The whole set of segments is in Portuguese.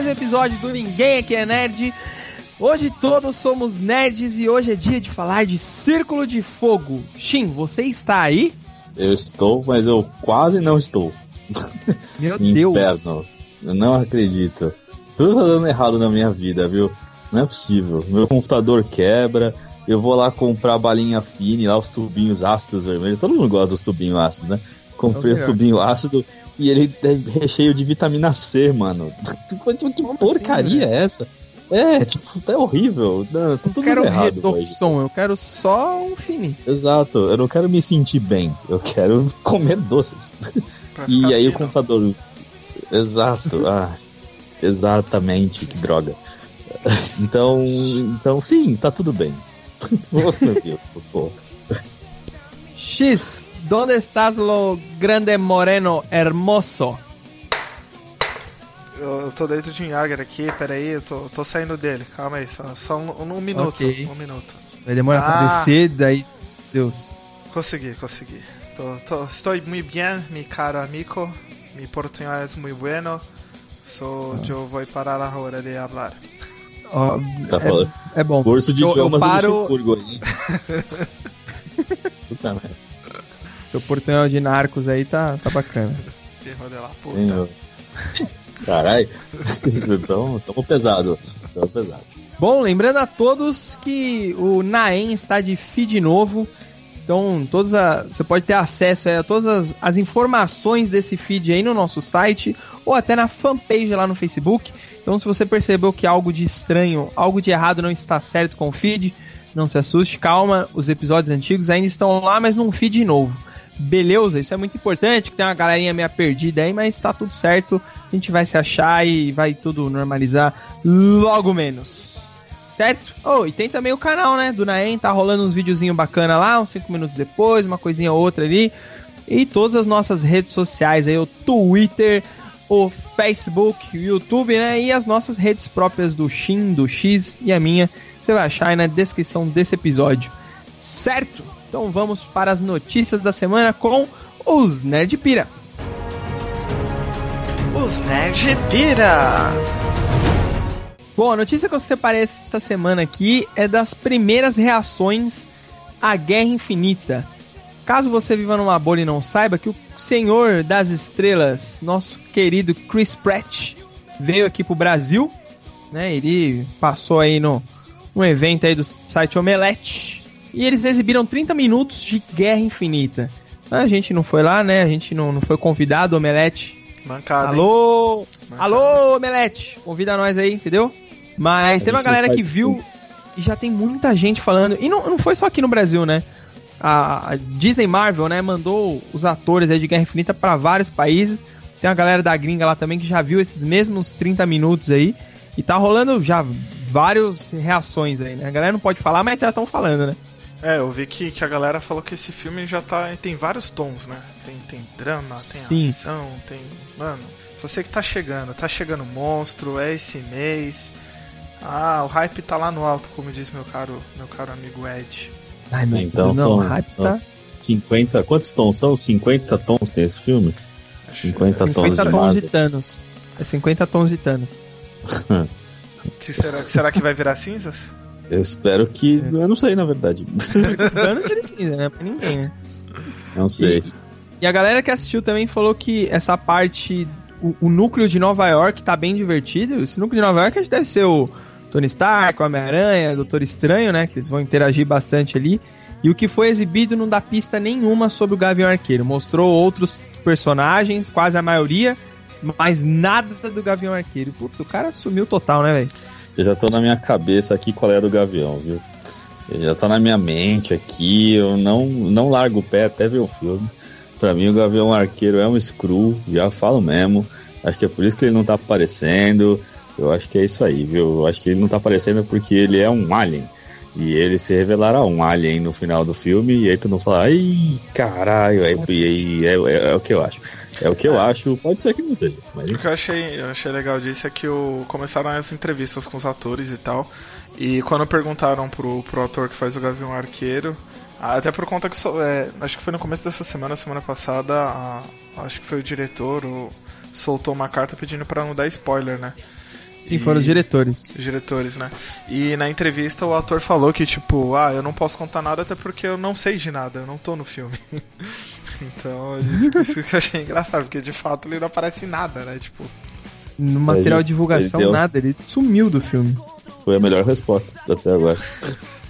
mais um episódio do Ninguém Aqui é Nerd. Hoje todos somos nerds e hoje é dia de falar de Círculo de Fogo. Shin, você está aí? Eu estou, mas eu quase não estou. Meu Deus! Inferno. Eu não acredito. Tudo tá dando errado na minha vida, viu? Não é possível. Meu computador quebra. Eu vou lá comprar balinha fine, lá os tubinhos ácidos vermelhos. Todo mundo gosta dos tubinhos ácidos, né? Comprei o tubinho ácido e ele é recheio de vitamina C, mano. Que, que porcaria assim, é essa? É, tipo, tá horrível. Não, tá tudo eu quero hoje. eu quero só um fini. Exato, eu não quero me sentir bem, eu quero comer doces. e aí o computador. Exato, ah, exatamente, que droga. Então, então sim, tá tudo bem. oh, meu Deus, pô. X, ¿dónde estás lo grande moreno hermoso? Eu, eu tô dentro de um Jagger aqui, peraí, eu tô, tô saindo dele, calma aí, só, só um, um, minuto, okay. um minuto. Vai demorar ah, pra descer, daí, Deus. Consegui, consegui. Tô, tô, estou muito bem, mi caro amigo, mi portunhol é muito bueno, so ah. eu vou parar a hora de falar. Oh, tá é, é, bom. Curso de eu, idiomas eu paro... Puta merda. Seu portunhol de narcos aí tá, tá bacana. puta. Caralho, tamo, tamo pesado. Tamo pesado. Bom, lembrando a todos que o Naem está de feed novo. Então, todas a, você pode ter acesso a todas as, as, informações desse feed aí no nosso site ou até na fanpage lá no Facebook. Então, se você percebeu que algo de estranho, algo de errado não está certo com o feed, não se assuste, calma, os episódios antigos ainda estão lá, mas num feed novo. Beleza, isso é muito importante, que tem uma galerinha meio perdida aí, mas tá tudo certo. A gente vai se achar e vai tudo normalizar logo menos. Certo? Oh, e tem também o canal, né, do Naem, tá rolando uns videozinhos bacana lá, uns 5 minutos depois, uma coisinha ou outra ali. E todas as nossas redes sociais aí, o Twitter, o Facebook, o YouTube, né? E as nossas redes próprias do Shin, do X e a minha. Você vai achar aí na descrição desse episódio. Certo? Então vamos para as notícias da semana com os Nerd Pira. Os Nerd Pira. Bom, a notícia que eu separei esta semana aqui é das primeiras reações à Guerra Infinita. Caso você viva numa bolha e não saiba que o Senhor das Estrelas, nosso querido Chris Pratt, veio aqui pro Brasil, né? Ele passou aí no, no evento aí do site Omelete e eles exibiram 30 minutos de Guerra Infinita. A gente não foi lá, né? A gente não, não foi convidado, Omelete. Mancada. Alô! Mancada. Alô, Omelete! Convida nós aí, entendeu? Mas tem uma galera que viu e já tem muita gente falando. E não, não foi só aqui no Brasil, né? a, Disney Marvel, né, mandou os atores aí de Guerra Infinita para vários países. Tem a galera da gringa lá também que já viu esses mesmos 30 minutos aí. E tá rolando já várias reações aí, né? A galera não pode falar, mas já estão falando, né? É, eu vi que, que a galera falou que esse filme já tá. tem vários tons, né? Tem, tem drama, Sim. tem ação, tem. Mano, só sei que tá chegando, tá chegando monstro, é esse mês. Ah, o hype tá lá no alto, como diz meu caro, meu caro amigo Ed. Ai, meu então, não, são, hype são tá... 50. Quantos tons são? 50 tons tem esse filme? 50, 50 tons, de, tons de Thanos. É 50 tons de Thanos. que será, será que vai virar cinzas? Eu espero que. É. Eu não sei, na verdade. Thanos vira cinza, né? Pra ninguém, né? Não sei. E, e, a galera que assistiu também falou que essa parte. O, o, núcleo de Nova York tá bem divertido. Esse núcleo de Nova York acho que deve ser o Tony Stark, Homem-Aranha, Doutor Estranho, né? Que eles vão interagir bastante ali. E o que foi exibido não dá pista nenhuma sobre o Gavião Arqueiro. Mostrou outros personagens, quase a maioria, mas nada do Gavião Arqueiro. Puta, o cara sumiu total, né, velho? Eu já tô na minha cabeça aqui qual era o Gavião, viu? Eu já tá na minha mente aqui, eu não, não largo o pé até ver o filme. Pra mim, o Gavião Arqueiro é um screw, já falo mesmo. Acho que é por isso que ele não tá aparecendo. Eu acho que é isso aí, viu? Eu acho que ele não tá aparecendo porque ele é um alien. E ele se revelará um alien no final do filme, e aí tu não fala, ai, caralho, é, é, é, é, o que eu acho. É o que eu acho, pode ser que não seja. Mas... O que eu achei, eu achei legal disso é que o, começaram as entrevistas com os atores e tal, e quando perguntaram pro, pro ator que faz o Gavião Arqueiro, até por conta que, é, acho que foi no começo dessa semana, semana passada, a, acho que foi o diretor, o soltou uma carta pedindo pra não dar spoiler, né? Sim, foram os diretores. Os diretores, né? E na entrevista o ator falou que, tipo, ah, eu não posso contar nada até porque eu não sei de nada, eu não tô no filme. então, isso, isso que eu achei engraçado, porque de fato ele não aparece em nada, né? Tipo. No material de divulgação, ele deu- nada, ele sumiu do filme. Foi a melhor resposta até agora.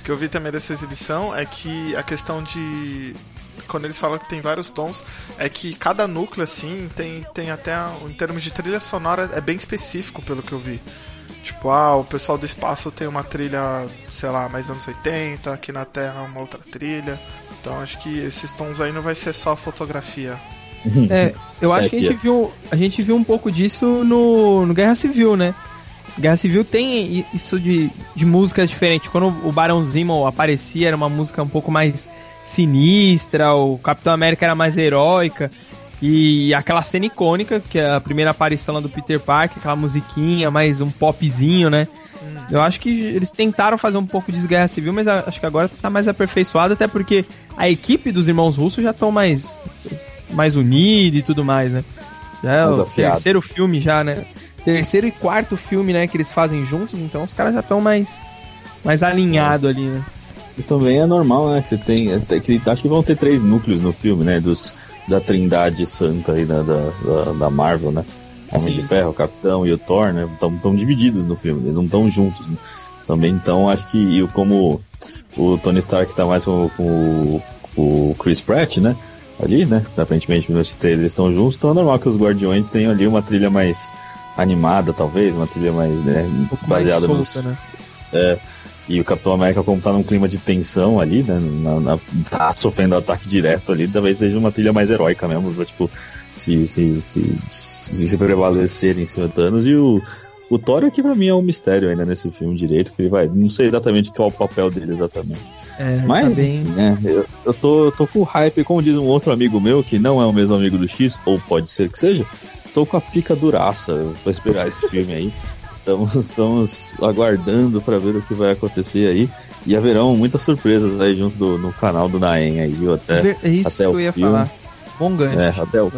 O que eu vi também dessa exibição é que a questão de. Quando eles falam que tem vários tons, é que cada núcleo, assim, tem, tem até. Em termos de trilha sonora, é bem específico, pelo que eu vi. Tipo, ah, o pessoal do espaço tem uma trilha, sei lá, mais anos 80, aqui na Terra uma outra trilha. Então acho que esses tons aí não vai ser só fotografia. É, eu acho que a gente viu, a gente viu um pouco disso no, no Guerra Civil, né? Guerra Civil tem isso de, de músicas diferentes. Quando o Barão Zemo aparecia, era uma música um pouco mais sinistra, o Capitão América era mais heróica. E aquela cena icônica, que é a primeira aparição lá do Peter Parker, aquela musiquinha, mais um popzinho, né? Eu acho que eles tentaram fazer um pouco de Guerra Civil, mas acho que agora tá mais aperfeiçoado, até porque a equipe dos irmãos russos já estão mais, mais unida e tudo mais, né? Já é Mais o afiado. terceiro filme já, né? Terceiro e quarto filme, né, que eles fazem juntos, então os caras já estão mais, mais alinhados ali, né? E também é normal, né? Que você tem. que- acho que vão ter três núcleos no filme, né? Dos, da trindade santa aí da, da, da- da Marvel, né? Homem Sim. de Ferro, o Capitão e o Thor, né? Estão divididos no filme, eles não estão juntos. Né? Também, então, acho que e como o Tony Stark tá mais com, com o- com o Chris Pratt, né? Ali, né? Aparentemente eles estão juntos, então é normal que os Guardiões tenham ali uma trilha mais animada, talvez, uma trilha mais, né? Um pouco mais baseada solta, nos, né? e o Capitão América, como tá num clima de tensão ali, né? na- na- tá sofrendo ataque direto ali, talvez seja uma trilha mais heróica mesmo, pra, tipo, se, se, se, se, se prevalecer em cima do Thanos. E o, o Thor aqui pra mim é um mistério ainda nesse filme direito, que ele vai. Não sei exatamente qual é o papel dele exatamente. É, Mas, tá enfim, né? Eu, eu, tô, eu tô com hype, como diz um outro amigo meu, que não é o mesmo amigo do X, ou pode ser que seja, estou com a pica duraça pra esperar esse filme aí. Estamos, estamos aguardando para ver o que vai acontecer aí. E haverão muitas surpresas aí junto do, no canal do Naem aí, viu? Até, É isso até que o eu ia filme. falar. Bom gancho. É, até o-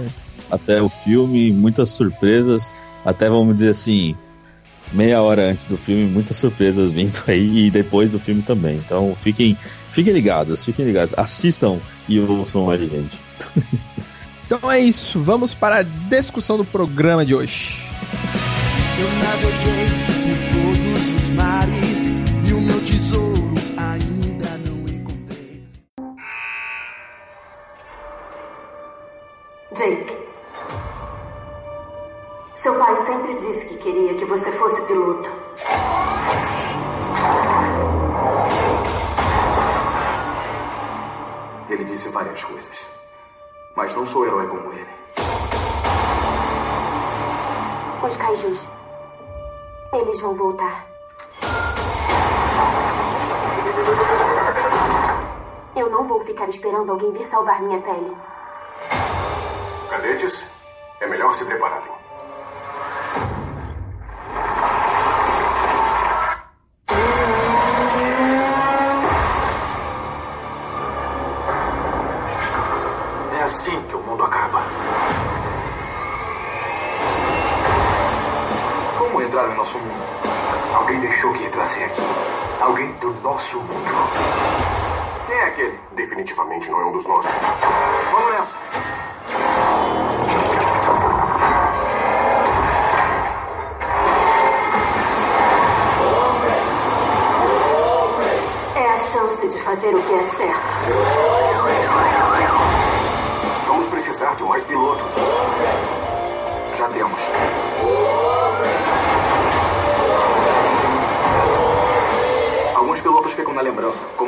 até o filme, muitas surpresas. Até vamos dizer assim, meia hora antes do filme, muitas surpresas vindo aí e depois do filme também. Então fiquem, fiquem ligados, fiquem ligados. Assistam e ouçam a gente. Então é isso, vamos para a discussão do programa de hoje. Eu naveguei por todos os mares e o meu tesouro ainda não encontrei. Jake. Seu pai sempre disse que queria que você fosse piloto. Ele disse várias coisas. Mas não sou herói como ele. Os kaijus. Eles vão voltar. Eu não vou ficar esperando alguém vir salvar minha pele. Cadetes, é melhor se prepararem. Nosso mundo. Quem é aquele? Definitivamente não é um dos nossos. Vamos nessa.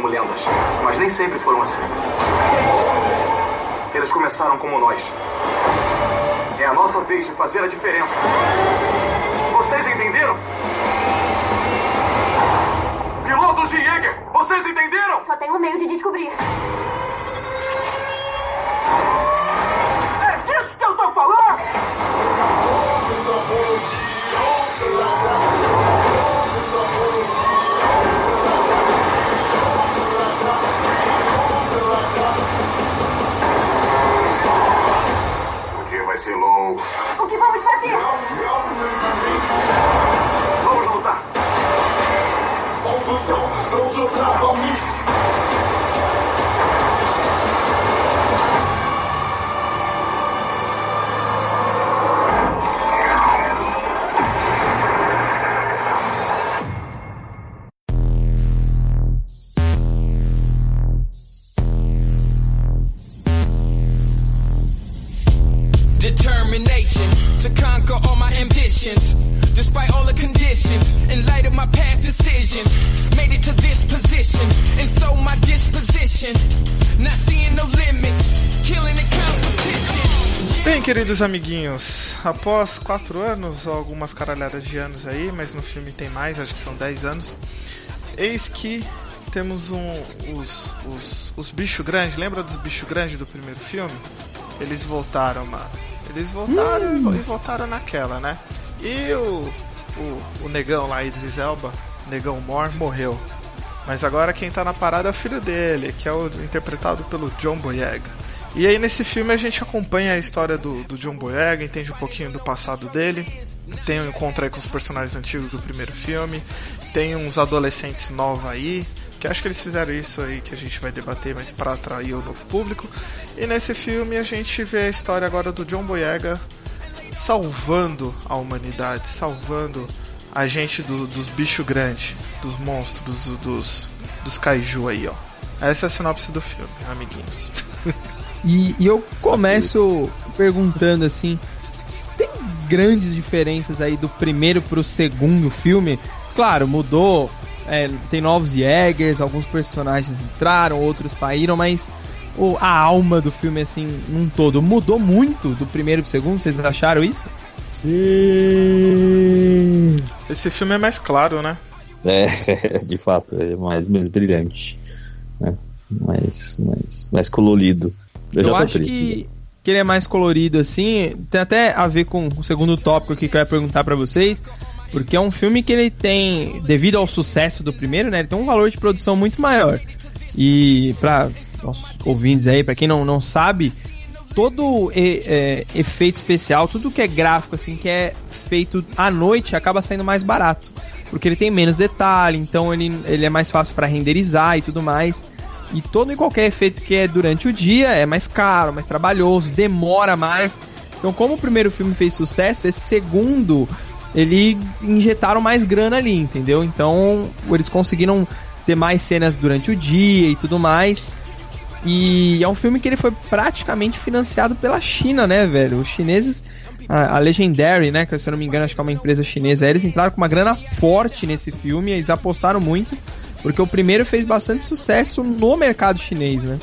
Como lendas, mas nem sempre foram assim. Eles começaram como nós. É a nossa vez de fazer a diferença. Vocês entenderam? Pilotos de Jäger, vocês entenderam? Só tem um meio de descobrir. 都都说唱猫腻 queridos amiguinhos, após quatro anos, ou algumas caralhadas de anos aí, mas no filme tem mais, acho que são 10 anos, eis que temos um, os, os, os bichos grandes, lembra dos bichos grandes do primeiro filme? Eles voltaram, mano. Eles voltaram e voltaram naquela, né? E o, o, o negão lá, Idris Elba, negão Moore, morreu. Mas agora quem tá na parada é o filho dele, que é o interpretado pelo John Boyega. E aí nesse filme a gente acompanha a história do, do John Boyega, entende um pouquinho do passado dele, tem um encontro aí com os personagens antigos do primeiro filme, tem uns adolescentes novos aí, que acho que eles fizeram isso aí que a gente vai debater, mas para atrair o novo público. E nesse filme a gente vê a história agora do John Boyega salvando a humanidade, salvando a gente do, dos bichos grandes, dos monstros, dos, dos, dos kaiju aí, ó. Essa é a sinopse do filme, amiguinhos. E, e eu começo perguntando assim: tem grandes diferenças aí do primeiro pro segundo filme? Claro, mudou. é, tem novos Jägers, alguns personagens entraram, outros saíram, mas o, a alma do filme, assim, num todo, mudou muito do primeiro pro segundo? Vocês acharam isso? Sim. Esse filme é mais claro, né? É, de fato, é mais, mais brilhante. Né? Mais, mais, mais colorido. Eu, Eu, acho triste. que, que ele é mais colorido assim. Tem até a ver com o segundo tópico aqui que eu ia perguntar pra vocês. Porque é um filme que ele tem, devido ao sucesso do primeiro, né? Ele tem um valor de produção muito maior. E pra nossos ouvintes aí, pra quem não, não sabe, todo e- é, efeito especial, tudo que é gráfico, assim, que é feito à noite, acaba saindo mais barato. Porque ele tem menos detalhe, então ele, ele é mais fácil para renderizar e tudo mais. E todo e qualquer efeito que é durante o dia é mais caro, mais trabalhoso, demora mais. Então, como o primeiro filme fez sucesso, esse segundo ele injetaram mais grana ali, entendeu? Então, eles conseguiram ter mais cenas durante o dia e tudo mais. E é um filme que ele foi praticamente financiado pela China, né, velho? Os chineses, a, Legendary, né, que se eu não me engano, acho que é uma empresa chinesa, eles entraram com uma grana forte nesse filme, eles apostaram muito, porque o primeiro fez bastante sucesso no mercado chinês, né?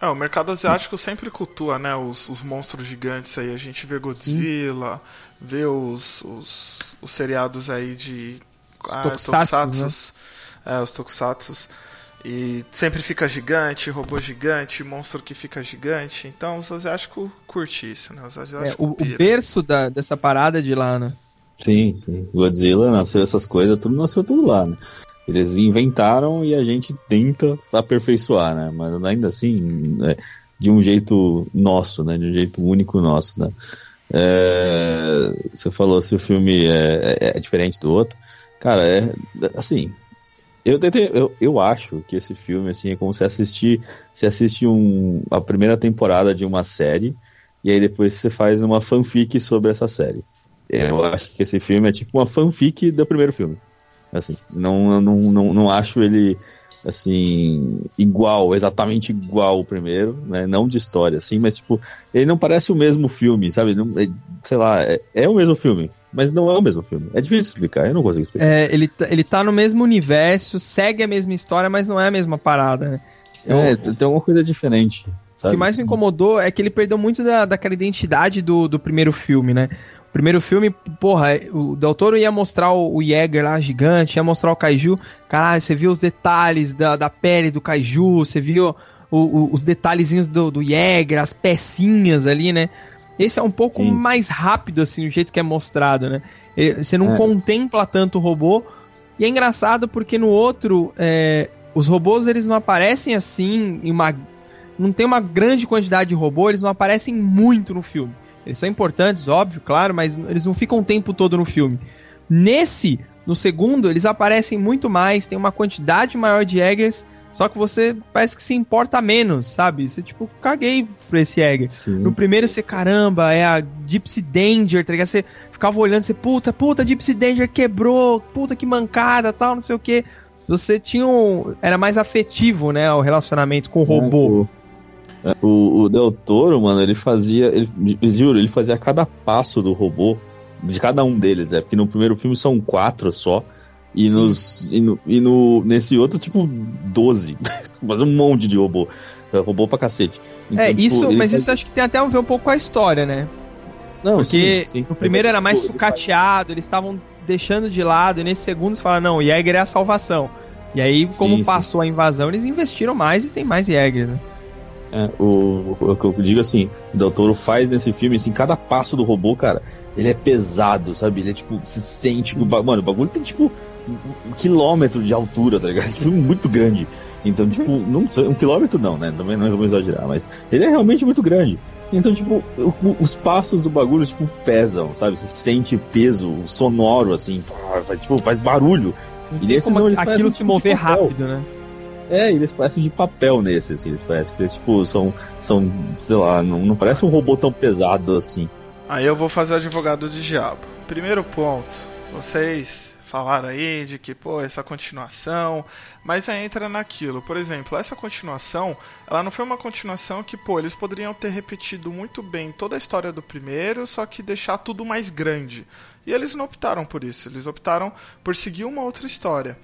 É, o mercado asiático sempre cultua, né, os, os monstros gigantes aí. A gente vê Godzilla, vê os, os, os seriados aí de ah, tokusatsus, É, os tokusatsus. E sempre fica gigante, robô gigante, monstro que fica gigante. Então os asiáticos curtem isso, né? Os É, asiáticos o, o piram. berço da- dessa parada de lá, né? Sim, sim. Godzilla nasceu essas coisas, tudo nasceu tudo lá, né? Eles inventaram e a gente tenta aperfeiçoar, né? Mas ainda assim, é, de um jeito nosso, né? De um jeito único nosso, né? É, você falou se o filme é, é- é diferente do outro. Cara, é assim. Eu, tentei, eu, eu acho que esse filme assim é como se assistir se assiste um, a primeira temporada de uma série e aí depois você faz uma fanfic sobre essa série. Eu acho que esse filme é tipo uma fanfic do primeiro filme. Assim, não, não, não, não acho ele assim igual, exatamente igual o primeiro, né? Não de história, assim, mas tipo, ele não parece o mesmo filme, sabe? Não, é- sei lá, é, é o mesmo filme, mas não é o mesmo filme. É difícil explicar, eu não consigo explicar. É, ele, tá- ele tá no mesmo universo, segue a mesma história, mas não é a mesma parada, né? É, tem alguma coisa diferente. O Sabe? que mais me incomodou é que ele perdeu muito da, daquela identidade do, do primeiro filme, né? Primeiro filme, porra, o Del Toro ia mostrar o, Jäger lá gigante, ia mostrar o Kaiju. Caralho, você viu os detalhes da, da pele do Kaiju, você viu o- o- os detalhezinhos do, do Jäger, as pecinhas ali, né? Esse é um pouco Sim. mais rápido, assim, o jeito que é mostrado, né? Você não É. contempla tanto o robô. E é engraçado porque no outro, é, os robôs eles não aparecem assim em uma não tem uma grande quantidade de robô, eles não aparecem muito no filme. Eles são importantes, óbvio, claro, mas eles não ficam o tempo todo no filme. Nesse, no segundo, eles aparecem muito mais, tem uma quantidade maior de Jägers, só que você parece que se importa menos, sabe? Você, tipo, caguei pra esse. Sim. No primeiro você, caramba, é a Gypsy Danger, tá ligado? Você ficava olhando, você, puta, puta, Gypsy Danger quebrou, puta que mancada, tal, não sei o que. Você tinha um. Era mais afetivo, né? O relacionamento com o robô. É, É, O, o Del Toro, mano, ele fazia. Ele, juro, ele fazia cada passo do robô, de cada um deles, né? Porque no primeiro filme são quatro só. E, nos, e, no, e no, nesse outro, tipo, 12. Mas um monte de robô. É, Robô pra cacete. Então, É, tipo, isso, ele mas faz- isso acho que tem até a ver um pouco com a história, né? Não, Porque sim, sim. no primeiro era mais Tipo, sucateado, eles estavam deixando de lado, e nesse segundo você fala, não, o Jäger é a salvação. E aí, como sim. passou a invasão, eles investiram mais e tem mais Jäger, né? É, o, o que eu digo assim, o Del Toro faz nesse filme, assim, cada passo do robô, cara, ele é pesado, sabe? Ele é tipo, se sente Mano, o bagulho tem tipo um, quilômetro de altura, tá ligado? Tipo, muito grande. Então, tipo, não um quilômetro não, né? Também não vamos exagerar, mas ele é realmente muito grande. Então, tipo, os passos do bagulho, tipo, pesam, sabe? Você sente peso sonoro, assim, faz, tipo, faz barulho. E como não, aquilo se tipo mover rápido, né? É, eles parecem de papel nesse, assim, eles parecem que eles, tipo, são, são sei lá, não, não parece um robô tão pesado assim. Aí eu vou fazer o advogado de diabo. Primeiro ponto, vocês falaram aí de que, pô, essa continuação, mas aí entra naquilo. Por exemplo, essa continuação, ela não foi uma continuação que, pô, eles poderiam ter repetido muito bem toda a história do primeiro, só que deixar tudo mais grande. E eles não optaram por isso, eles optaram por seguir uma outra história.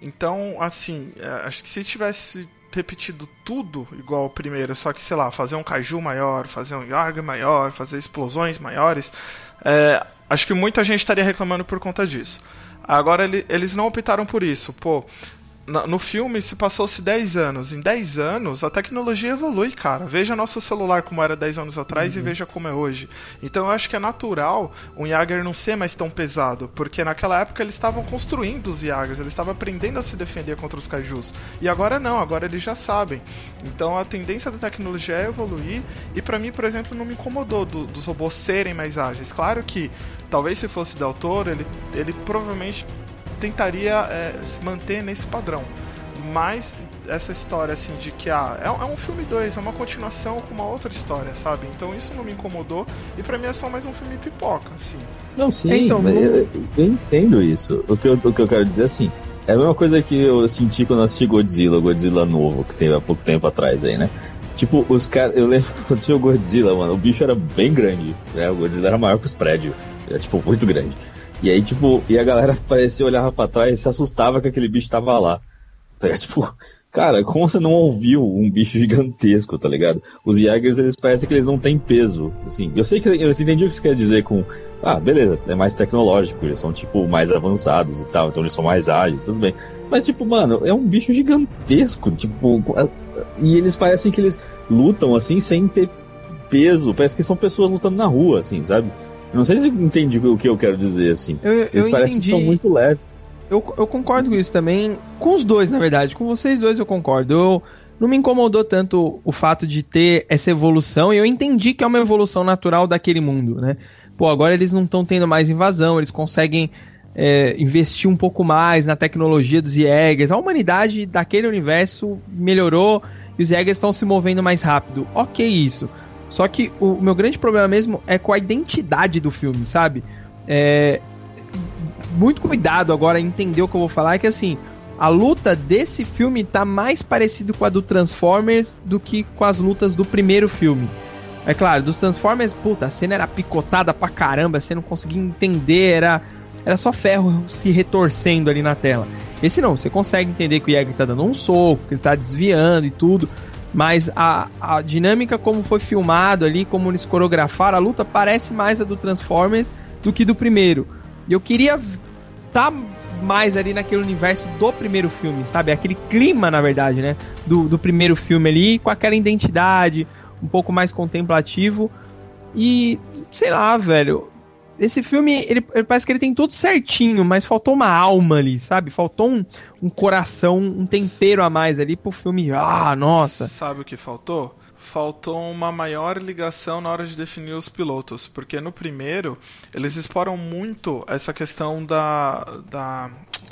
Então, assim, é, acho que se tivesse repetido tudo igual ao primeiro, só que, sei lá, fazer um kaiju maior, fazer um Yarg maior, fazer explosões maiores, é, acho que muita gente estaria reclamando por conta disso. Agora, ele- eles não optaram por isso. Pô, no filme se passou-se 10 anos. Em 10 anos, a tecnologia evolui, cara. Veja nosso celular como era 10 anos atrás e veja como é hoje. Então eu acho que é natural um Jaeger não ser mais tão pesado, porque naquela época eles estavam construindo os Jagers, eles estavam aprendendo a se defender contra os kaijus. E agora não, agora eles já sabem. Então a tendência da tecnologia é evoluir, e pra mim, por exemplo, não me incomodou do- dos robôs serem mais ágeis. Claro que, talvez se fosse Del Toro, ele, ele provavelmente tentaria é, se manter nesse padrão. Mas essa história assim de que ah, é, um- é um filme 2, é uma continuação com uma outra história, sabe? Então isso não me incomodou e pra mim é só mais um filme pipoca, assim. Não, sim, Então, mas não- eu, eu entendo isso. O que, eu, o que eu quero dizer assim, é a mesma coisa que eu senti quando eu assisti Godzilla, Godzilla novo, que teve há pouco tempo atrás aí, né? Tipo, os caras. Eu lembro quando tinha o Godzilla, mano, o bicho era bem grande, né? O Godzilla era maior que os prédios. Era, tipo, muito grande. E aí, tipo, e a galera parecia, olhava pra trás e se assustava que aquele bicho tava lá. Tá? Tipo, cara, como você não ouviu um bicho gigantesco, tá ligado? Os Jaegers, eles parecem que eles não têm peso. Assim, eu sei que eu entendi o que você quer dizer com. Ah, beleza, é mais tecnológico, eles são, tipo, mais avançados e tal, então eles são mais ágeis, tudo bem. Mas, tipo, mano, é um bicho gigantesco, tipo. E eles parecem que eles lutam assim sem ter peso. Parece que são pessoas lutando na rua, assim, sabe? Não sei se entendi o que eu quero dizer, assim. Eu, eu Eles parecem entendi. que são muito leves. Eu, eu concordo com isso também. Com os dois, na verdade. Com vocês dois eu concordo. Eu, não me incomodou tanto o fato de ter essa evolução. E eu entendi que é uma evolução natural daquele mundo, né? Pô, agora eles não estão tendo mais invasão. Eles conseguem é, investir um pouco mais na tecnologia dos Jägers. A humanidade daquele universo melhorou e os Jägers estão se movendo mais rápido. Ok, isso. Só que o meu grande problema mesmo é com a identidade do filme, sabe? É, muito cuidado agora entender o que eu vou falar, é que assim, a luta desse filme tá mais parecido com a do Transformers do que com as lutas do primeiro filme. É claro, dos Transformers, puta, a cena era picotada pra caramba, você não conseguia entender, era, era só ferro se retorcendo ali na tela. Esse não, você consegue entender que o Jäger tá dando um soco, que ele tá desviando e tudo, mas a, a dinâmica como foi filmado ali, como eles coreografaram, a luta parece mais a do Transformers do que do primeiro. E eu queria tá mais ali naquele universo do primeiro filme, sabe? Aquele clima, na verdade, né? Do, do primeiro filme ali, com aquela identidade, um pouco mais contemplativo. E, sei lá, velho. Esse filme, ele, ele parece que ele tem tudo certinho, mas faltou uma alma ali, sabe? Faltou um, um coração, um tempero a mais ali pro filme. Ah, nossa. Sabe o que faltou? Faltou uma maior ligação na hora de definir os pilotos, porque no primeiro eles exploram muito essa questão da, da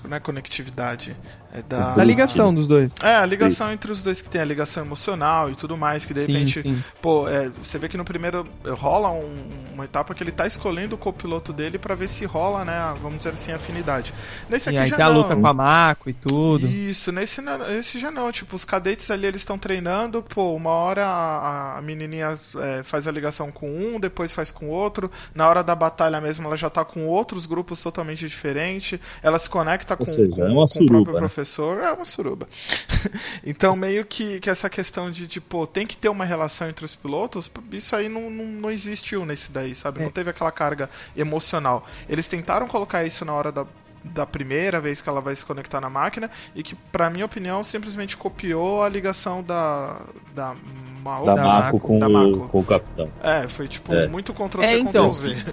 não é conectividade, É da, Da ligação dos dois. É, a ligação entre os dois que tem a ligação emocional e tudo mais, que de Sim, repente, sim. pô, é, você vê que no primeiro rola um- uma etapa que ele tá escolhendo o copiloto dele pra ver se rola, né, a- vamos dizer assim, afinidade. Nesse E aqui aí já tem a não. luta com a Mako e tudo. Isso, nesse, não- esse já não. Tipo, os cadetes ali eles estão treinando. Pô, uma hora a, a menininha é, faz a ligação com um, depois faz com outro. Na hora da batalha mesmo, ela já tá com outros grupos totalmente diferentes. Ela se conecta com, seja, com- é uma com o próprio né? professor. É uma suruba. então, meio que, que essa questão de, tipo, tem que ter uma relação entre os pilotos, isso aí não, não, não existiu nesse daí, sabe? Não É. teve aquela carga emocional. Eles tentaram colocar isso na hora da, da primeira vez que ela vai se conectar na máquina e que, pra minha opinião, simplesmente copiou a ligação da. da Mao- Da, Da com, da o, com o capitão. É, foi tipo É. muito Ctrl É, C, então. Ctrl V.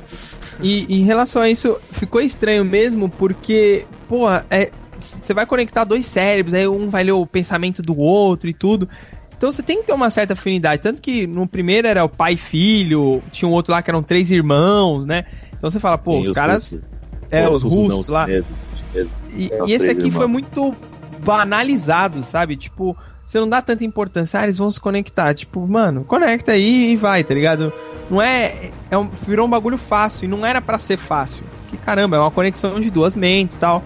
E em relação a isso, ficou estranho mesmo, porque, pô, é, você vai conectar dois cérebros, aí um vai ler o pensamento do outro e tudo. Então você tem que ter uma certa afinidade. Tanto que no primeiro era o pai e filho, tinha um outro lá que eram três irmãos, né? Então você fala, pô, Sim, os caras. russos. É, os não, russos lá. chineses, chineses. E, É, os e esse aqui foi irmãos. muito banalizado, sabe? Tipo, você não dá tanta importância. Ah, eles vão se conectar. Tipo, mano, conecta aí e vai, tá ligado? Não é. é um- virou um bagulho fácil e não era pra ser fácil. Que caramba, é uma conexão de duas mentes e tal.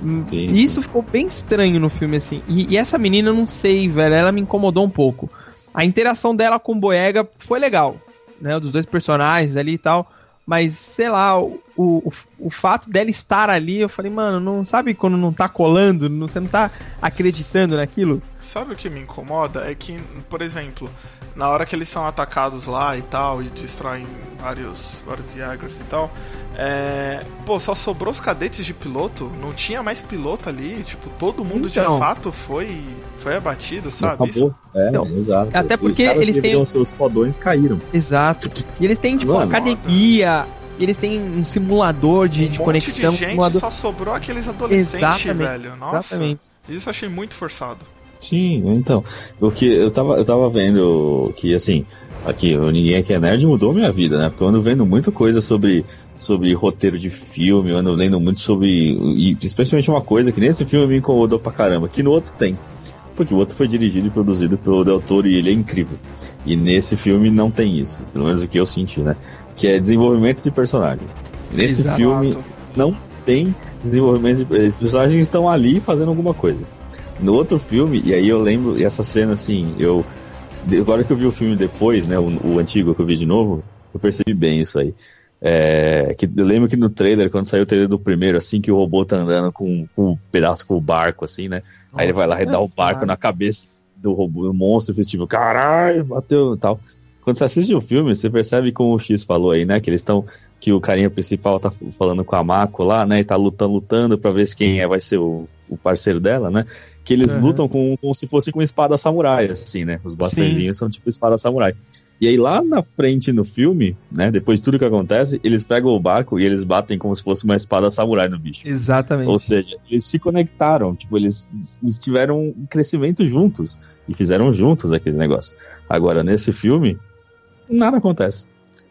Sim, isso ficou bem estranho no filme, assim. E, e essa menina, eu não sei, velho, ela me incomodou um pouco. A interação dela com o Boyega foi legal, né? Dos dois personagens ali e tal. Mas, sei lá, o, o fato dela estar ali, eu falei, mano, não sabe quando não tá colando, não, você não tá acreditando naquilo? Sabe o que me incomoda? É que, por exemplo, na hora que eles são atacados lá e tal, e destroem vários, vários Jaegers e tal, é... pô, só sobrou os cadetes de piloto, não tinha mais piloto ali, tipo, todo mundo Então. de fato foi, foi abatido, sabe? Acabou. Isso- É, Não. exato. Até Os porque caras eles que têm- seus fodões caíram. Exato. E eles têm, tipo, Mano, academia, e eles têm um simulador de, um de monte conexão, de gente, simulador. só sobrou aqueles adolescentes, Exatamente, velho. Nossa, Exatamente. isso eu achei muito forçado. Sim, então. O que eu tava, eu tava vendo que, assim, aqui, o Ninguém Aqui é Nerd mudou minha vida, né? Porque eu ando vendo muita coisa sobre, sobre roteiro de filme, eu ando lendo muito sobre. E especialmente uma coisa que nesse filme me incomodou pra caramba, que no outro tem. Porque o outro foi dirigido e produzido pelo Del Toro e ele é incrível. E nesse filme não tem isso, pelo menos o que eu senti, né? Que é desenvolvimento de personagem. Nesse Exato. filme não tem desenvolvimento de os personagens estão ali fazendo alguma coisa. No outro filme, e aí eu lembro, e essa cena assim, eu. Agora que eu vi o filme depois, né, o, o antigo que eu vi de novo, eu percebi bem isso aí. É, que eu lembro que no trailer, quando saiu o trailer do primeiro, assim, que o robô tá andando com, com um pedaço com o barco, assim, né? aí ele vai lá e dá o barco cara. na cabeça do robô, do monstro, e fez tipo, caralho, bateu e tal. Quando você assiste o filme, você percebe como o X falou aí, né? Que eles estão. Que o carinha principal tá falando com a Mako lá, né? E tá lutando, lutando pra ver se quem é vai ser o, o parceiro dela, né? Que eles Uhum. lutam com, como se fosse com espada samurai, assim, né? Os blasterzinhos são tipo espada samurai. E aí lá na frente no filme, né? Depois de tudo que acontece, eles pegam o barco e eles batem como se fosse uma espada samurai no bicho. Exatamente. Ou seja, eles se conectaram, tipo, eles, eles tiveram um crescimento juntos e fizeram juntos aquele negócio. Agora, nesse filme, nada acontece.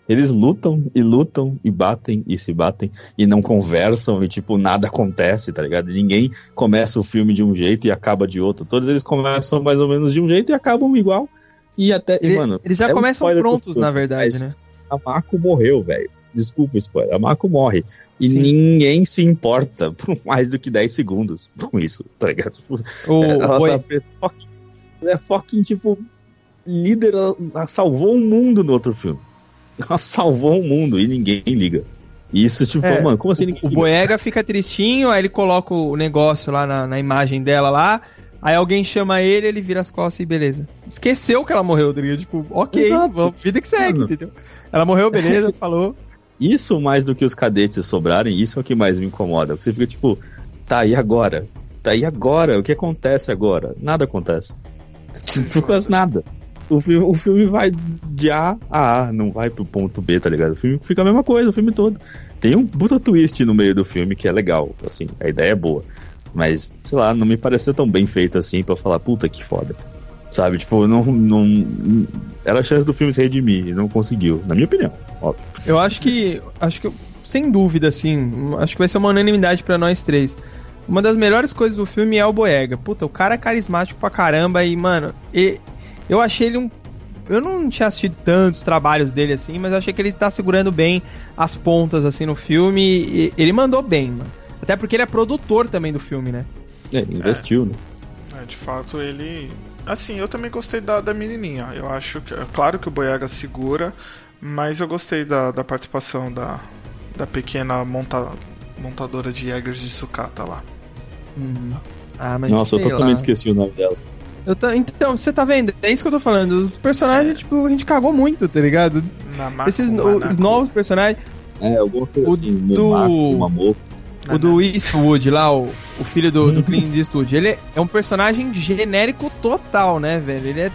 Eles lutam e lutam e batem e se batem e não conversam e, tipo, nada acontece, tá ligado? Ninguém começa o filme de um jeito e acaba de outro. Todos eles começam mais ou menos de um jeito e acabam igual. E até, e, Ele- mano, eles já é um começam spoiler prontos, pro na verdade, mas né? A Mako morreu, velho. Desculpa, spoiler. A Mako morre. E Sim. ninguém se importa por mais do que 10 segundos com isso, tá ligado? O, ela, o Boi- tá, ela é fucking, tipo, líder, ela salvou o mundo no outro filme. Ela salvou o mundo e ninguém liga. E isso, tipo, É, mano, como assim ninguém O liga? Boega fica tristinho, aí ele coloca o negócio lá na, na imagem dela lá. Aí alguém chama ele, ele vira as costas e beleza. Esqueceu que ela morreu, tá ligado? Tipo, ok, Exato. vamos, vida que segue, Mano. entendeu? Ela morreu, beleza, falou. Isso mais do que os cadetes sobrarem, isso é o que mais me incomoda. Porque você fica tipo, tá, e agora? Tá, e agora? O que acontece agora? Nada acontece. Tipo, quase nada. O filme, o filme vai de A a A, não vai pro ponto B, tá ligado? O filme fica a mesma coisa, o filme todo. Tem um puta twist no meio do filme que é legal, assim, a ideia é boa. Mas, sei lá, não me pareceu tão bem feito assim pra falar, puta que foda. Sabe, tipo, não, não. Era a chance do filme se redimir, e não conseguiu, na minha opinião, óbvio. Eu acho que. Acho que. Sem dúvida, assim. Acho que vai ser uma unanimidade pra nós três. uma das melhores coisas do filme é o Boyega. Puta, o cara é carismático pra caramba e, mano, e- eu achei ele um. Eu não tinha assistido tantos trabalhos dele assim, mas eu achei que ele tá segurando bem as pontas assim no filme e ele mandou bem, mano. Até porque ele é produtor também do filme, né? É, investiu, né? É, de fato, ele. Assim, eu também gostei da, da menininha. Eu acho que. É claro que o Boyega segura, mas eu gostei da, da participação da, da pequena monta, montadora de Jägers de sucata lá. Ah, mas Nossa, eu totalmente lá. esqueci o nome dela. Eu tô- Então, você tá vendo? É isso que eu tô falando. Os personagens, tipo, a gente cagou muito, tá ligado? Namako, Esses Manako. os novos personagens. É, alguma coisa O assim, do- Mamoko. O do Eastwood lá, o, o filho do, do Clint Eastwood, ele é, é um personagem genérico total, né, velho? Ele é.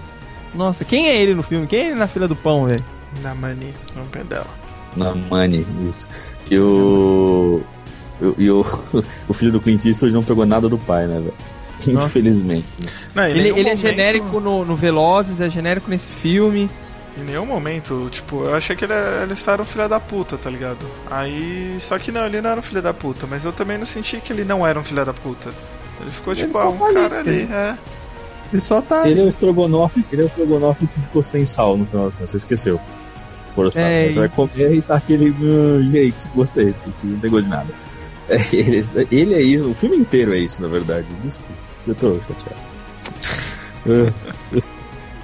Nossa, quem é ele no filme? Quem é ele na fila do pão, velho? Namani, no pé dela. Na Money, isso. E o. E o, o filho do Clint Eastwood não pegou nada do pai, né, velho? Nossa. Infelizmente. Não, Ele, ele é momento- genérico no, no Velozes, é genérico nesse filme. Em nenhum momento, tipo, eu achei que ele, ele só era um filho da puta, tá ligado? Aí. Só que não, ele não era um filho da puta, mas eu também não senti que ele não era um filho da puta. Ele ficou Ele tipo, ah, um tá ali, cara ali, ele- é. Ele só tá. Ele é o estrogonofe, ele é o estrogonofe que ficou sem sal no final das contas, você esqueceu. Por o sal. É, Você vai comer e tá aquele. "Ah, E aí, que gosto é esse? Que não tem gosto de nada. É, ele, ele é isso, o filme inteiro é isso, na verdade. Desculpa, eu tô chateado.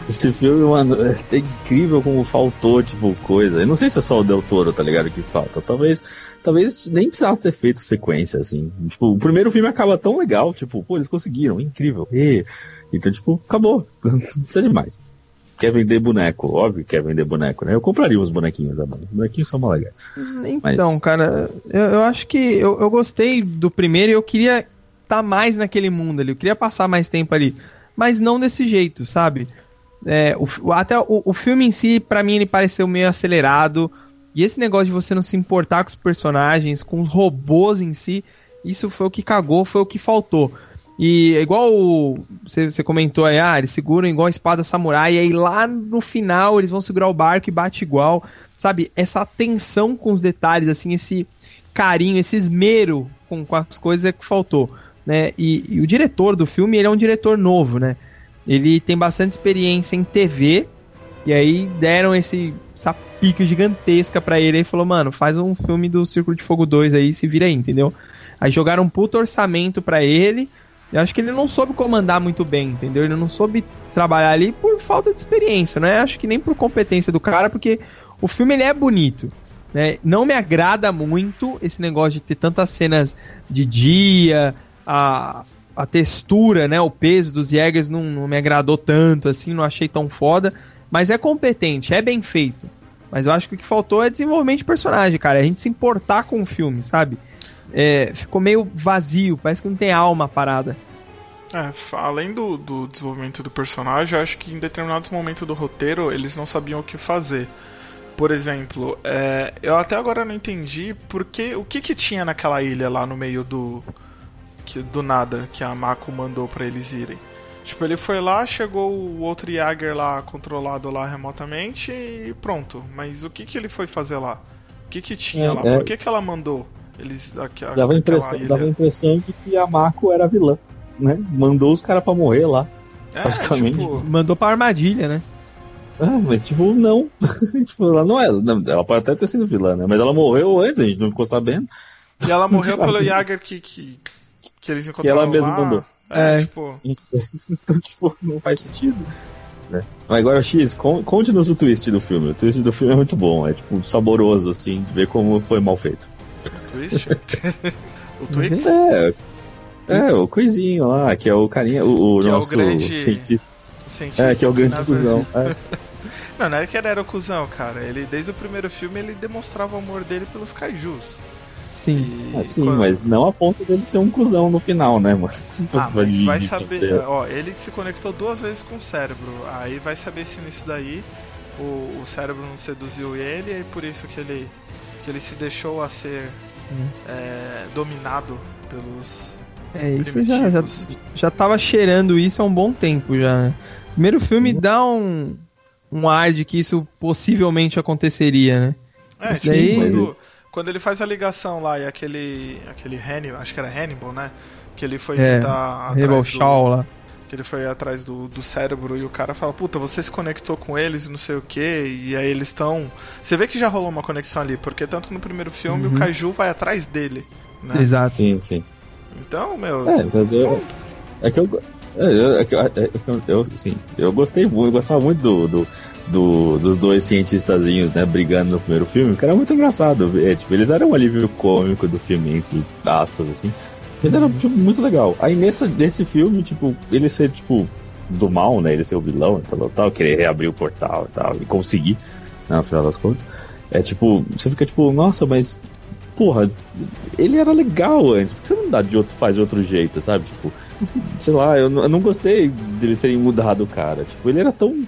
Esse filme, mano, é incrível como faltou, tipo, coisa. Eu não sei se é só o Del Toro, tá ligado, que falta. Talvez, talvez nem precisasse ter feito sequência, assim. Tipo, o primeiro filme acaba tão legal, tipo, pô, eles conseguiram, incrível. E, então, tipo, acabou. Não precisa de mais. Quer vender boneco, óbvio que quer vender boneco, né? Eu compraria uns bonequinhos da banda. Os bonequinhos são mó legais. Então, Mas- cara, eu, eu acho que eu, eu gostei do primeiro e eu queria estar mais naquele mundo ali. Eu queria passar mais tempo ali. Mas não desse jeito, sabe? É, o até o, o filme em si, pra mim, ele pareceu meio acelerado. E esse negócio de você não se importar com os personagens, com os robôs em si, isso foi o que cagou, foi o que faltou. E é igual você, você comentou aí, ah, eles seguram igual a espada samurai, e aí lá no final eles vão segurar o barco e bate igual. Sabe, essa atenção com os detalhes, assim, esse carinho, esse esmero com, com as coisas é que faltou. Né? E, e o diretor do filme, ele é um diretor novo, né? Ele tem bastante experiência em TV, e aí deram esse, essa pica gigantesca pra ele e falou, mano, faz um filme do Círculo de Fogo 2 aí, se vira aí, entendeu? Aí jogaram um puto orçamento pra ele. Eu acho que ele não soube comandar muito bem, entendeu? Ele não soube trabalhar ali por falta de experiência, não é? Acho que nem por competência do cara, porque o filme ele é bonito. Né? Não me agrada muito esse negócio de ter tantas cenas de dia, a, a textura, né? O peso dos Jägers não, não me agradou tanto, assim, não achei tão foda. Mas é competente, é bem feito. Mas eu acho que o que faltou é desenvolvimento de personagem, cara. A gente se importar com o filme, sabe? É, ficou meio vazio, parece que não tem alma a parada. É, além do, do desenvolvimento do personagem, eu acho que em determinados momentos do roteiro eles não sabiam o que fazer. Por exemplo, é, eu até agora não entendi porque o que que tinha naquela ilha lá no meio do que, do nada que a Mako mandou pra eles irem. Tipo, ele foi lá, chegou o outro Jaeger lá controlado lá remotamente e pronto. Mas o que que ele foi fazer lá? O que que tinha É, lá? é. Por que que ela mandou eles aqui, Dava a impressão, ilha? dava a impressão de que a Mako era vilã, né? Mandou os caras pra morrer lá. É, praticamente. tipo, Mandou pra armadilha, né? Ah, mas tipo, não. tipo, ela não é. ela pode até ter sido vilã, né? Mas ela morreu antes, a gente não ficou sabendo. E ela morreu pelo Jaeger que, que, que eles Que encontraram ela mesma lá. mandou. É, É. tipo, então, tipo, não faz sentido. Né? Mas agora, X, con- conte-nos o twist do filme. O twist do filme é muito bom, é tipo saboroso, assim, de ver como foi mal feito. twist. o tweet? É, é, o coisinho lá, que é o carinha, o, o Que é o nosso grande cientista. O cientista É, que é o grande cuzão. É. Não, não é que ele era o cuzão, cara. Ele, desde o primeiro filme, ele demonstrava o amor dele pelos kaijus. Sim. E Assim, quando- mas não a ponto dele ser um cuzão no final, né, mano? Ah, mas vai saber. Ó, ele se conectou duas vezes com o cérebro. Aí vai saber se nisso daí o, o cérebro não seduziu ele e por isso que ele, que ele se deixou a ser Hum. é, dominado pelos. É, isso já, já, já tava cheirando isso há um bom tempo já, né? Primeiro filme dá um, um ar de que isso possivelmente aconteceria, né? É, Isso tipo, daí- quando, quando ele faz a ligação lá e aquele. aquele Hannibal, acho que era Hannibal, né? Que ele foi É, tentar. Hannibal atrás do- Shaw lá. Que ele foi atrás do, do cérebro e o cara fala, puta, você se conectou com eles e não sei o que, e aí eles estão. Você vê que já rolou uma conexão ali, porque tanto que no primeiro filme Uhum. o Kaiju vai atrás dele. Né? Exato. Sim, sim. Então, meu. É, mas eu. É que eu. É, eu, é que eu, é que eu, eu, assim, eu gostei muito, eu gostava muito do, do, do- dos dois cientistazinhos, né, brigando no primeiro filme, que era muito engraçado. É, tipo, eles eram um alívio cômico do filme, entre aspas, assim. Mas era tipo, muito legal. Aí nessa, nesse filme, tipo, ele ser, tipo, do mal, né? Ele ser o vilão e tal, tal, querer reabrir o portal e tal, e conseguir, né, no final das contas. É tipo, você fica tipo, nossa, mas porra, ele era legal antes, por que você não dá de outro, faz de outro jeito, sabe? Tipo, sei lá, eu, eu não gostei deles terem mudado o cara. Tipo, ele era tão.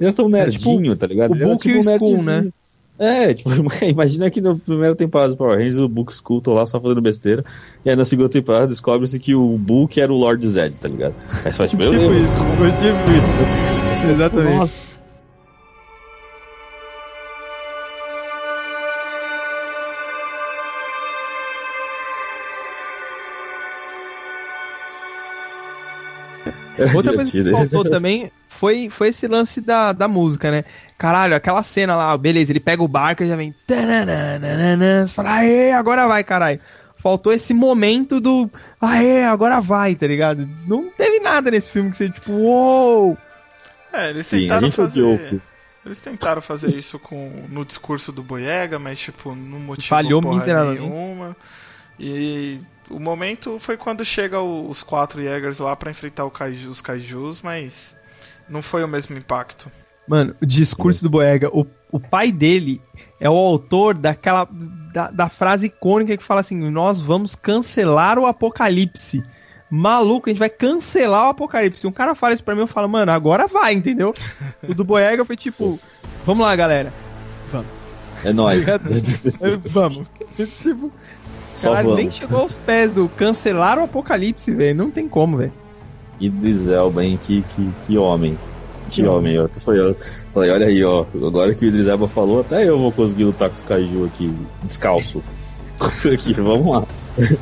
Ele era tão Era tipo nerdinho, tá ligado? o era Book e o Skull, nerdzinho. né? É, tipo, imagina que na primeira temporada do Power Rangers o Book Skull tá lá só fazendo besteira, e aí na segunda temporada descobre-se que o Book era o Lord Zed, tá ligado? Você faz, tipo, Tipo isso, foi tipo isso. Exatamente. Nossa. Outra coisa que faltou também foi, foi esse lance da, da música, né? Caralho, aquela cena lá, beleza, ele pega o barco e já vem. Você fala, aê, agora vai, caralho. Faltou esse momento do. Aê, agora vai, tá ligado? Não teve nada nesse filme que você, tipo, uou! É, eles Sim, a tentaram fazer. Eles tentaram fazer isso com, no discurso do Boyega, mas tipo, não motivou Falhou porra nenhuma. E o momento foi quando chega os quatro Jägers lá pra enfrentar o kaiju, os kaijus, mas não foi o mesmo impacto. Mano, o discurso do Boyega, o, o pai dele é o autor daquela. Da, da frase icônica que fala assim: Nós vamos cancelar o apocalipse. Maluco, a gente vai cancelar o apocalipse. Se um cara fala isso pra mim, eu falo, mano, agora vai, entendeu? O do Boyega foi tipo: Vamos lá, galera. Vamos. É nóis. É, vamos. tipo, caralho, nem chegou aos pés do cancelar o apocalipse, velho. Não tem como, velho. Idris Elba, hein? Que, que, que homem. Que Que homem. Eu falei, eu falei, olha aí, ó. Agora que o Idris Elba falou, até eu vou conseguir lutar com os kaiju aqui, descalço. aqui, vamos lá.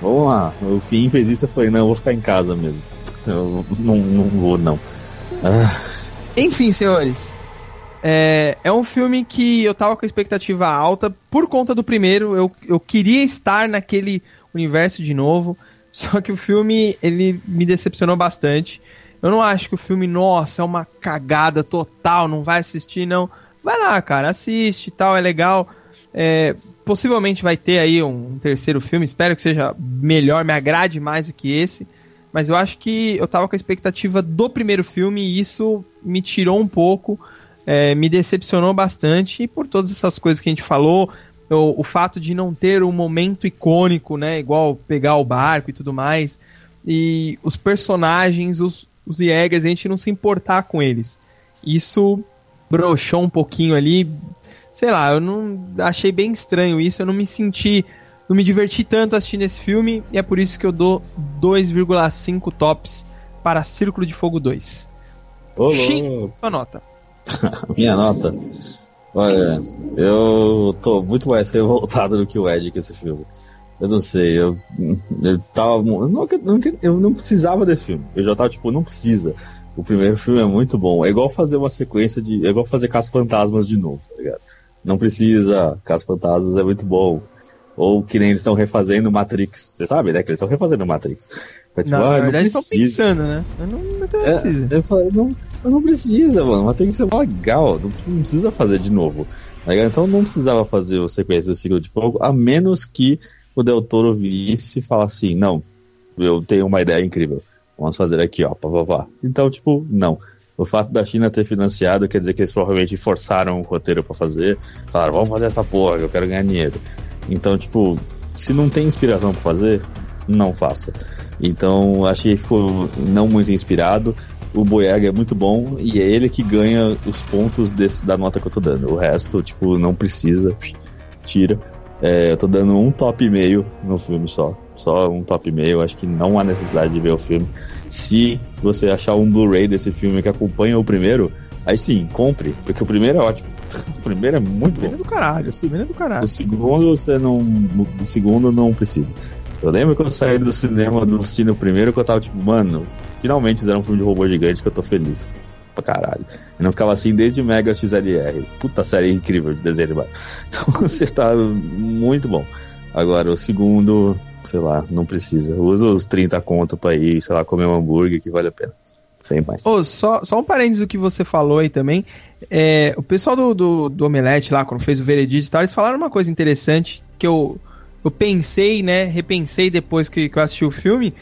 vamos lá. O Finn fez isso, eu falei, não, eu vou ficar em casa mesmo. Eu não, não vou, não. Ah, Enfim, senhores. É, é um filme que eu tava com expectativa alta por conta do primeiro. Eu, eu queria estar naquele universo de novo. Só que o filme, ele me decepcionou bastante. Eu não acho que o filme, nossa, é uma cagada total, não vai assistir, não. Vai lá, cara, assiste e tal, é legal. É, possivelmente vai ter aí um, um terceiro filme, espero que seja melhor, me agrade mais do que esse. Mas eu acho que eu tava com a expectativa do primeiro filme e isso me tirou um pouco, é, me decepcionou bastante. E por todas essas coisas que a gente falou, o, o fato de não ter um momento icônico, né? Igual pegar o barco e tudo mais. E os personagens, os, os Jägers, a gente não se importar com eles. Isso broxou um pouquinho ali. Sei lá, eu não achei bem estranho isso, eu não me senti não me diverti tanto assistindo esse filme e é por isso que eu dou 2,5 tops para Círculo de Fogo 2. ô, Shin, sua nota. Minha nota. Olha, eu tô muito mais revoltado do que o Ed com esse filme. Eu não sei, eu, eu tava. Eu não, eu não precisava desse filme. Eu já tava tipo, não precisa. O primeiro filme é muito bom. É igual fazer uma sequência de. É igual fazer Caça Fantasmas de novo, tá ligado? Não precisa. Caça Fantasmas é muito bom. Ou que nem eles estão refazendo Matrix. Você sabe, né? Que eles estão refazendo Matrix. Mas, tipo, Na ah, não verdade, eles estão pensando, né? Eu não, não É, precisa. Eu falei, não, eu não precisa, mano. Mas tem que ser legal. Não, não precisa fazer de novo. Tá? Então não precisava fazer o sequência do ciclo de fogo, a menos que o Del Toro visse e falasse assim, não, eu tenho uma ideia incrível. Vamos fazer aqui, ó, pá, pá, pá. Então, tipo, não. O fato da China ter financiado quer dizer que eles provavelmente forçaram o roteiro pra fazer. Falaram, vamos fazer essa porra, que eu quero ganhar dinheiro. Então, tipo, se não tem inspiração pra fazer, não faça. Então, achei que ficou não muito inspirado. O Boyega é muito bom e é ele que ganha os pontos desse, da nota que eu tô dando. O resto, tipo, não precisa, tira. É, eu tô dando um top e meio no filme só. Só um top e meio. Acho que não há necessidade de ver o filme. Se você achar um Blu-ray desse filme que acompanha o primeiro, aí sim, compre, porque o primeiro é ótimo. O primeiro é muito bom. Primeiro é do caralho, o primeiro é do caralho. O segundo você não. O segundo não precisa. Eu lembro que eu saí do cinema do Cine primeiro que eu tava tipo, mano, finalmente fizeram um filme de robô gigante que eu tô feliz. Pra caralho. Eu não ficava assim desde Mega XLR. Puta série incrível de desenho animado. Então você tá muito bom. Agora, o segundo, sei lá, não precisa. Usa os 30 conto pra ir, sei lá, comer um hambúrguer que vale a pena. Tem mais. Ô, só, só um parênteses do que você falou aí também. É, o pessoal do, do, do Omelete lá, quando fez o veredito e tal, eles falaram uma coisa interessante que eu, eu pensei, né? Repensei depois que, que eu assisti o filme.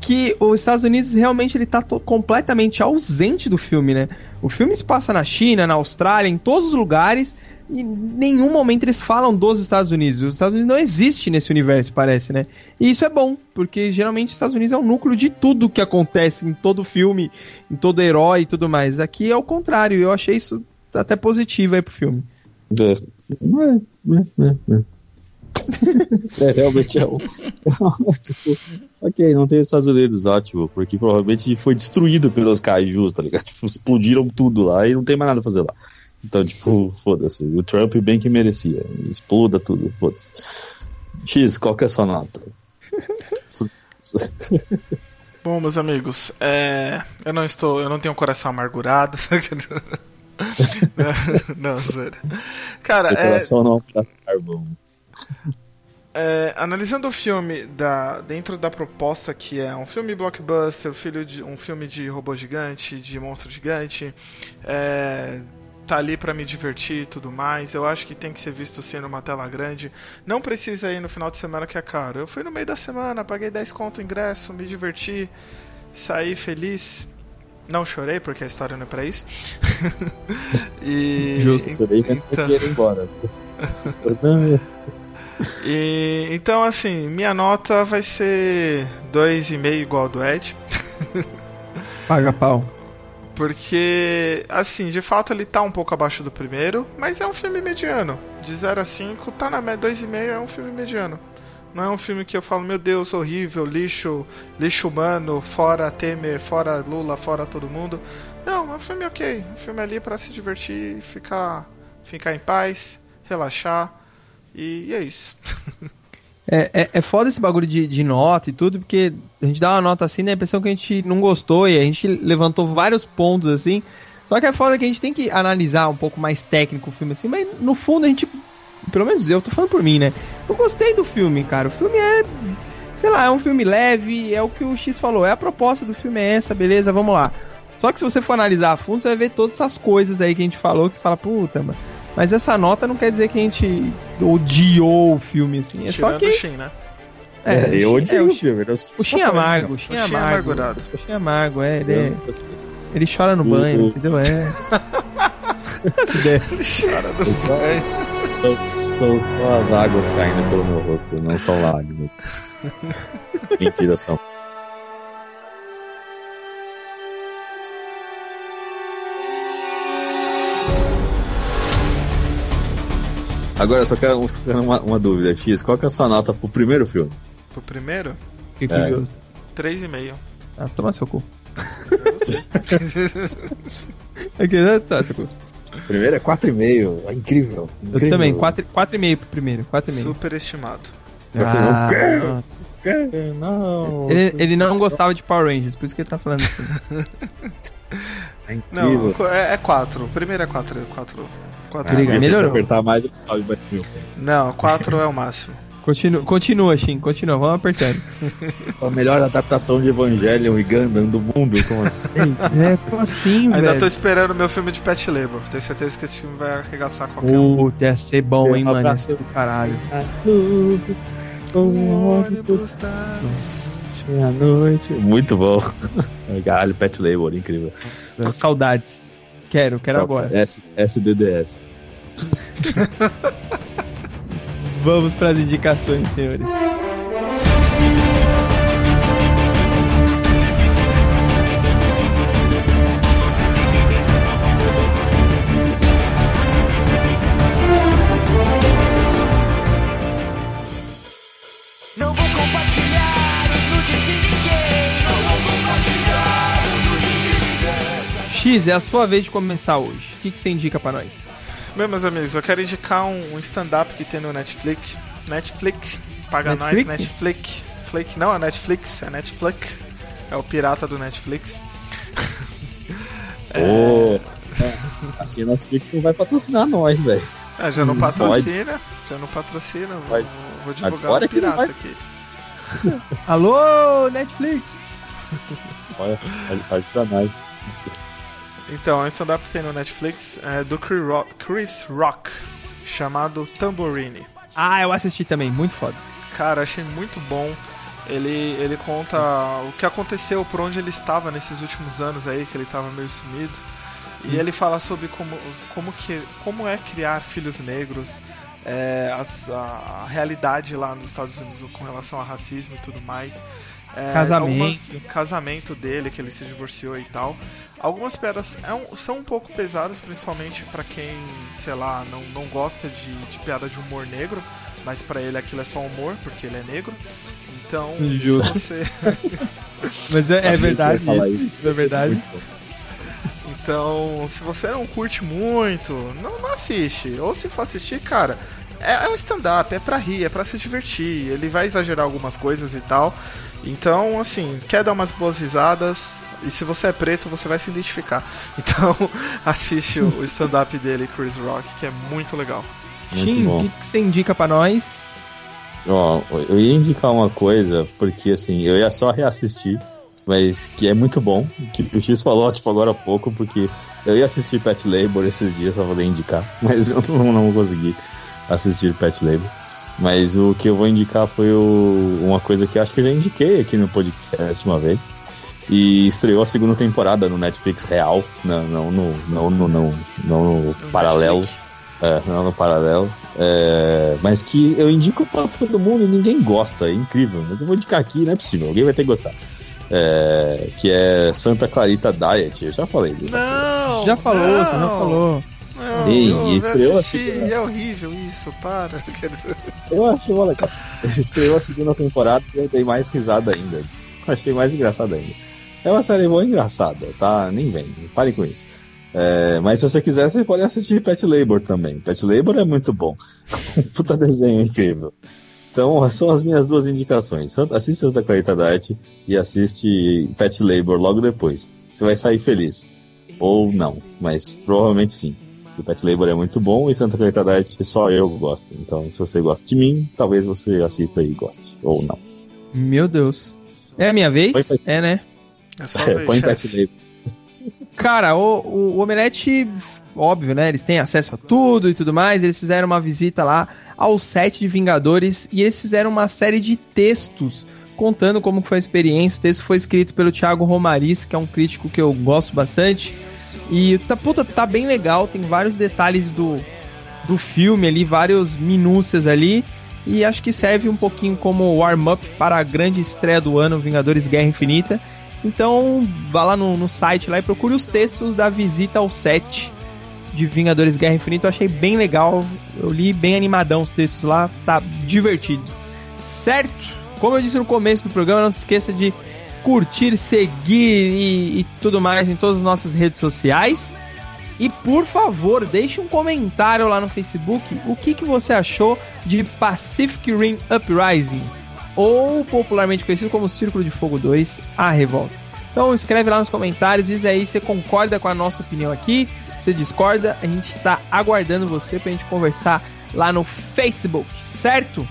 Que os Estados Unidos realmente ele tá completamente ausente do filme, né? O filme se passa na China, na Austrália, em todos os lugares, e em nenhum momento eles falam dos Estados Unidos. Os Estados Unidos não existe nesse universo, parece, né? E isso é bom, porque geralmente os Estados Unidos é o núcleo de tudo que acontece em todo filme, em todo herói e tudo mais. Aqui é o contrário, eu achei isso até positivo aí pro filme. É, é, é, é. É, realmente é um. tipo, ok, não tem Estados Unidos, ótimo, porque provavelmente foi destruído pelos kaijus, tá ligado? Tipo, explodiram tudo lá e não tem mais nada a fazer lá. Então, tipo, foda-se. O Trump bem que merecia. Exploda tudo, foda-se. X, qual que é a sua nota? Bom, meus amigos, é, eu não estou, eu não tenho um coração amargurado. não, zoeira. Cara, é, Declaração não pra carvão. É, analisando o filme da, dentro da proposta que é um filme blockbuster, um, filho de, um filme de robô gigante, de monstro gigante, é, tá ali pra me divertir e tudo mais. Eu acho que tem que ser visto sim numa tela grande. Não precisa ir no final de semana que é caro. Eu fui no meio da semana, paguei 10 conto ingresso, me diverti, saí feliz. Não chorei porque a história não é pra isso. e Justo, vai então- ter ir embora. E, então, assim, minha nota vai ser 2,5 igual ao do Ed. Paga pau. Porque, assim, de fato ele tá um pouco abaixo do primeiro, mas é um filme mediano. De 0 a 5, tá na média 2,5 é um filme mediano. Não é um filme que eu falo, meu Deus, horrível, lixo, lixo humano, fora Temer, fora Lula, fora todo mundo. Não, é um filme ok. Um filme ali pra se divertir, ficar, ficar em paz, relaxar. E, e é isso. É, é, é foda esse bagulho de, de nota e tudo, porque a gente dá uma nota assim, dá a impressão que a gente não gostou e a gente levantou vários pontos assim. Só que é foda que a gente tem que analisar um pouco mais técnico o filme assim, mas no fundo a gente, pelo menos eu tô falando por mim, né? Eu gostei do filme, cara. O filme é, sei lá, é um filme leve, é o que o X falou, é a proposta do filme é essa, beleza, vamos lá. Só que se você for analisar a fundo, você vai ver todas essas coisas aí que a gente falou, que você fala, puta, mano. Mas essa nota não quer dizer que a gente odiou o filme, assim. É só Tirando que. o Shin, né? É, eu o odiei Shin- o filme. eu só O Shin é amargo, o O Shin é é amargo. O Shin é amargo, é. Ele, eu é- ele chora no O- banho, o- entendeu? É. Essa ideia. Chora no banho. São, são só as águas caindo pelo meu rosto, não são lágrimas. Mentira, são. Agora eu só quero, uma, uma dúvida, X. Qual que é a sua nota pro primeiro filme? Pro primeiro, Que curioso. 3,5. Ah, toma seu cu. Aqui, né? tá, seu cu. O primeiro é 4,5. É incrível. Eu incrível. também, 4,5 pro primeiro. 4,5. Superestimado. Ah, É, Não. ele, ele não gostava de Power Rangers, por isso que ele tá falando assim. É Não, incrível. é 4. O primeiro é 4. 4. 4 Obrigado. Ah, se melhorou. apertar mais, ele sobe mais mil. Não, 4 é o máximo. Continua, continua, Shin, continua, vamos apertando. A melhor adaptação de Evangelion e Gundam do mundo, como assim? É, como assim, Ainda velho? tô esperando meu filme de Pet Labor. Tenho certeza que esse filme vai arregaçar qualquer um. Puta, ia ser bom, hein, mano? Ia ser do caralho. Nossa, à noite. Muito bom. Caralho, Pet Labor, incrível. nossa, saudades. Quero, quero Só- agora. S, SDDS. Vamos pras indicações, senhores. X, é a sua vez de começar hoje. O que, que você indica pra nós? Bem, meus amigos, eu quero indicar um, um stand-up que tem no Netflix. Netflix paga Netflix? nós, Netflix. Flake, não, é Netflix, é Netflix. É o pirata do Netflix. Ô, assim a Netflix não vai patrocinar nós, velho. É, já não patrocina, já não patrocina. Vou, Vai. vou divulgar Agora o pirata vai. aqui. Alô, Netflix! Olha, olha, olha pra nós. Então, é um stand-up que tem no Netflix é do Chris Rock, chamado Tamborini. Ah, eu assisti também, muito foda. Cara, achei muito bom. Ele, ele conta o que aconteceu, por onde ele estava nesses últimos anos aí, que ele estava meio sumido. E ele fala sobre como, como, que, como é criar filhos negros, é, a, a realidade lá nos Estados Unidos com relação a racismo e tudo mais. É, Casamento. algumas- casamento dele, que ele se divorciou e tal. Algumas piadas é um- são um pouco pesadas, principalmente pra quem, sei lá, não, não gosta de, de piada de humor negro, mas pra ele aquilo é só humor, porque ele é negro. Então, Justo. se você. Mas é, é verdade falar isso, isso é verdade. Então, se você não curte muito, não, não assiste. Ou se for assistir, cara, é, é um stand-up, é pra rir, é pra se divertir. Ele vai exagerar algumas coisas e tal. Então, assim, quer dar umas boas risadas. E se você é preto, você vai se identificar. Então, assiste o stand-up dele, Chris Rock, que é muito legal. Bom. o que, que você indica pra nós? Ó, eu ia indicar uma coisa, porque assim, eu ia só reassistir, mas que é muito bom, que o X falou, tipo, agora há pouco, porque eu ia assistir Pet Labor esses dias pra poder indicar, mas eu não, não consegui assistir Pet Labor. Mas o que eu vou indicar foi o- uma coisa que eu acho que eu já indiquei aqui no podcast uma vez. E estreou a segunda temporada no Netflix real, não, não, no, não, no- não, não no paralelo. É, não no paralelo. É, mas que eu indico pra todo mundo e ninguém gosta, é incrível. Mas eu vou indicar aqui, não é possível, alguém vai ter que gostar. É, que é Santa Clarita Diet, eu já falei disso. Não! já falou, não, você já falou. Não, Sim, e estreou assisti, né? É horrível isso, para. Eu achei mó legal. Estreou a segunda temporada e eu dei mais risada ainda. Eu achei mais engraçado ainda. É uma série boa e engraçada, tá? Nem vem, parem com isso. É, mas se você quiser, você pode assistir Pet Labor também. Pet Labor é muito bom. Puta desenho incrível. Então, são as minhas duas indicações. Assiste Santa Clarita Diet e assiste Pet Labor logo depois. Você vai sair feliz. Ou não, mas provavelmente sim. O Pet Labor é muito bom e Santa Clarita Diet só eu gosto. Então, se você gosta de mim, talvez você assista e goste. Ou não. Meu Deus. É a minha vez? Põe pra- É, né? é só Põe chefe. Pet Labor. Cara, o, o, o Omelete, óbvio, né? Eles têm acesso a tudo e tudo mais. Eles fizeram uma visita lá ao set de Vingadores e eles fizeram uma série de textos contando como foi a experiência. O texto foi escrito pelo Thiago Romariz, que é um crítico que eu gosto bastante. E tá, puta, tá bem legal, tem vários detalhes do, do filme ali, várias minúcias ali. E acho que serve um pouquinho como warm-up para a grande estreia do ano, Vingadores Guerra Infinita. Então, vá lá no, no site lá e procure os textos da visita ao set de Vingadores Guerra Infinita. Eu achei bem legal. Eu li bem animadão os textos lá, tá divertido. Certo? Como eu disse no começo do programa, não se esqueça de curtir, seguir e, e tudo mais em todas as nossas redes sociais. E por favor, deixe um comentário lá no Facebook o que, que você achou de Pacific Rim Uprising, ou popularmente conhecido como Círculo de Fogo 2, A Revolta. Então escreve lá nos comentários, diz aí se concorda com a nossa opinião aqui, se discorda, a gente está aguardando você pra gente conversar lá no Facebook, certo?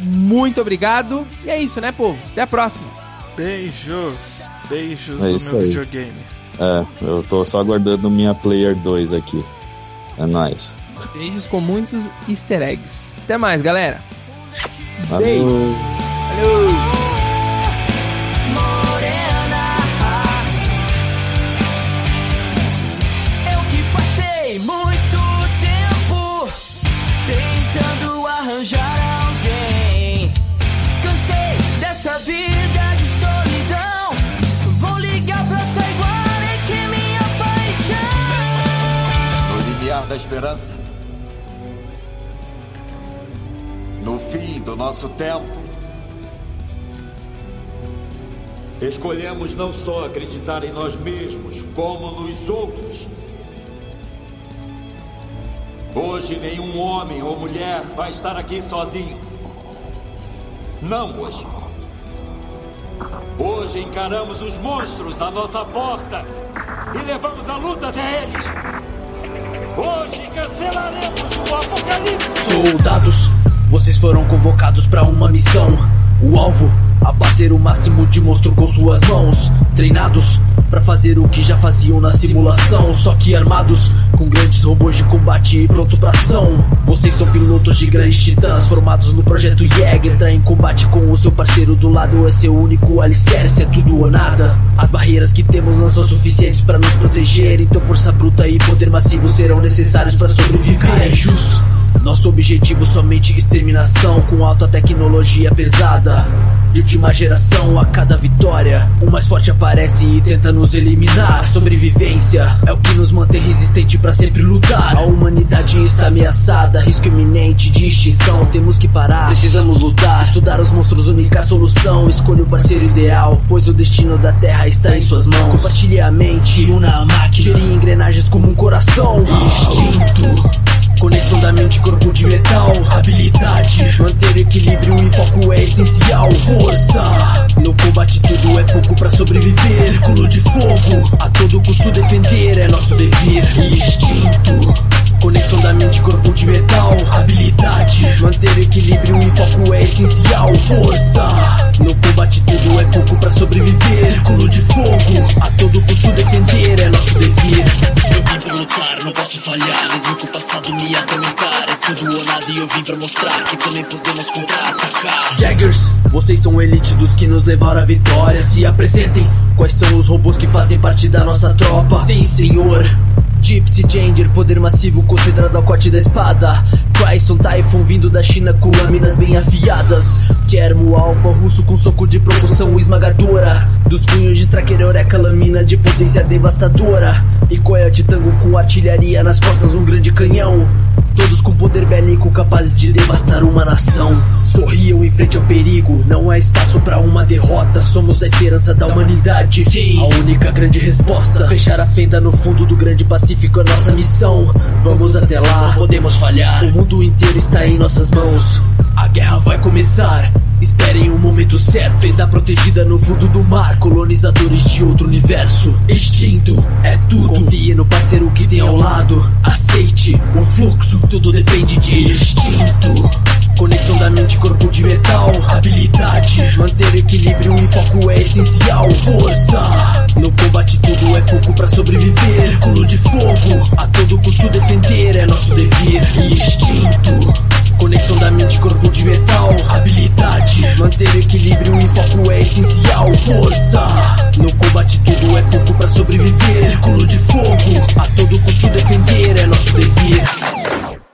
Muito obrigado. E é isso, né, povo? Até a próxima. Beijos. Beijos É do isso meu aí. videogame. É, eu tô só aguardando minha Player 2 aqui. É nóis. Beijos com muitos easter eggs. Até mais, galera. Falou. Falou. Eu esperança. No fim do nosso tempo. Escolhemos não só acreditar em nós mesmos, como nos outros. Hoje, nenhum homem ou mulher vai estar aqui sozinho. Não hoje. Hoje encaramos os monstros à nossa porta e levamos a luta até eles. Soldados, vocês foram convocados para uma missão. O alvo, abater o máximo de monstro com suas mãos. Treinados para fazer o que já faziam na simulação, só que armados com grandes robôs de combate e prontos pra ação. Vocês são pilotos de grandes titãs formados no projeto Jäger. Entrar em combate com o seu parceiro do lado é seu único alicerce, é tudo ou nada. As barreiras que temos não são suficientes para nos proteger, então força bruta e poder massivo serão necessários para sobreviver. Cara, é justo. Nosso objetivo somente exterminação com alta tecnologia pesada. De última geração a cada vitória, o mais forte aparece e tenta nos eliminar. Sobrevivência é o que nos mantém resistente para sempre lutar. A humanidade está ameaçada, risco iminente de extinção. Temos que parar, precisamos lutar. Estudar os monstros, única solução. Escolha o parceiro ideal, pois o destino da Terra está em suas mãos. Compartilhe a mente, una a máquina. Gere engrenagens como um coração. Instinto. Conexão da mente, corpo de metal, habilidade. Manter equilíbrio e foco é essencial. Força, no combate tudo é pouco pra sobreviver. Círculo de fogo, a todo custo defender é nosso dever. Instinto, conexão da mente, corpo de metal, habilidade. Manter equilíbrio e foco é essencial. Força, no combate tudo é pouco pra sobreviver. Círculo de fogo, a todo custo defender é nosso dever. Eu pra lutar, não posso falhar. Mesmo que o passado atormentar, é tudo ou nada e eu vim pra mostrar que também podemos contra-atacar. Jaggers, vocês são elite dos que nos levaram à vitória. Se apresentem, quais são os robôs que fazem parte da nossa tropa? Sim, senhor. Gypsy Changer, poder massivo concentrado ao corte da espada. Chrysson Typhoon vindo da China com lâminas bem afiadas. Termo Alpha russo com soco de propulsão esmagadora. Dos punhos de Straker Eureka, lâmina de potência devastadora. E Coyote Tango com artilharia nas costas, um grande canhão. Todos com poder bélico capazes de devastar uma nação. Sorriam em frente ao perigo, não há espaço para uma derrota. Somos a esperança da humanidade. Sim, a única grande resposta. Fechar a fenda no fundo do grande Pacífico é nossa missão. Vamos até lá, podemos falhar. O mundo inteiro está em nossas mãos. A guerra vai começar. Esperem o momento certo, fenda protegida no fundo do mar, colonizadores de outro universo. Extinto é tudo. Confie no parceiro que tem ao lado. Aceite o fluxo, tudo depende de instinto. Conexão da mente, corpo de metal, habilidade. Manter equilíbrio e foco é essencial. Força, no combate tudo é pouco pra sobreviver. Círculo de fogo, a todo custo defender é nosso dever. Instinto. Conexão da mente, corpo de metal, habilidade combate. Manter equilíbrio e foco é essencial. Força! No combate tudo é pouco para sobreviver. Círculo de fogo, a todo custo defender é nosso dever.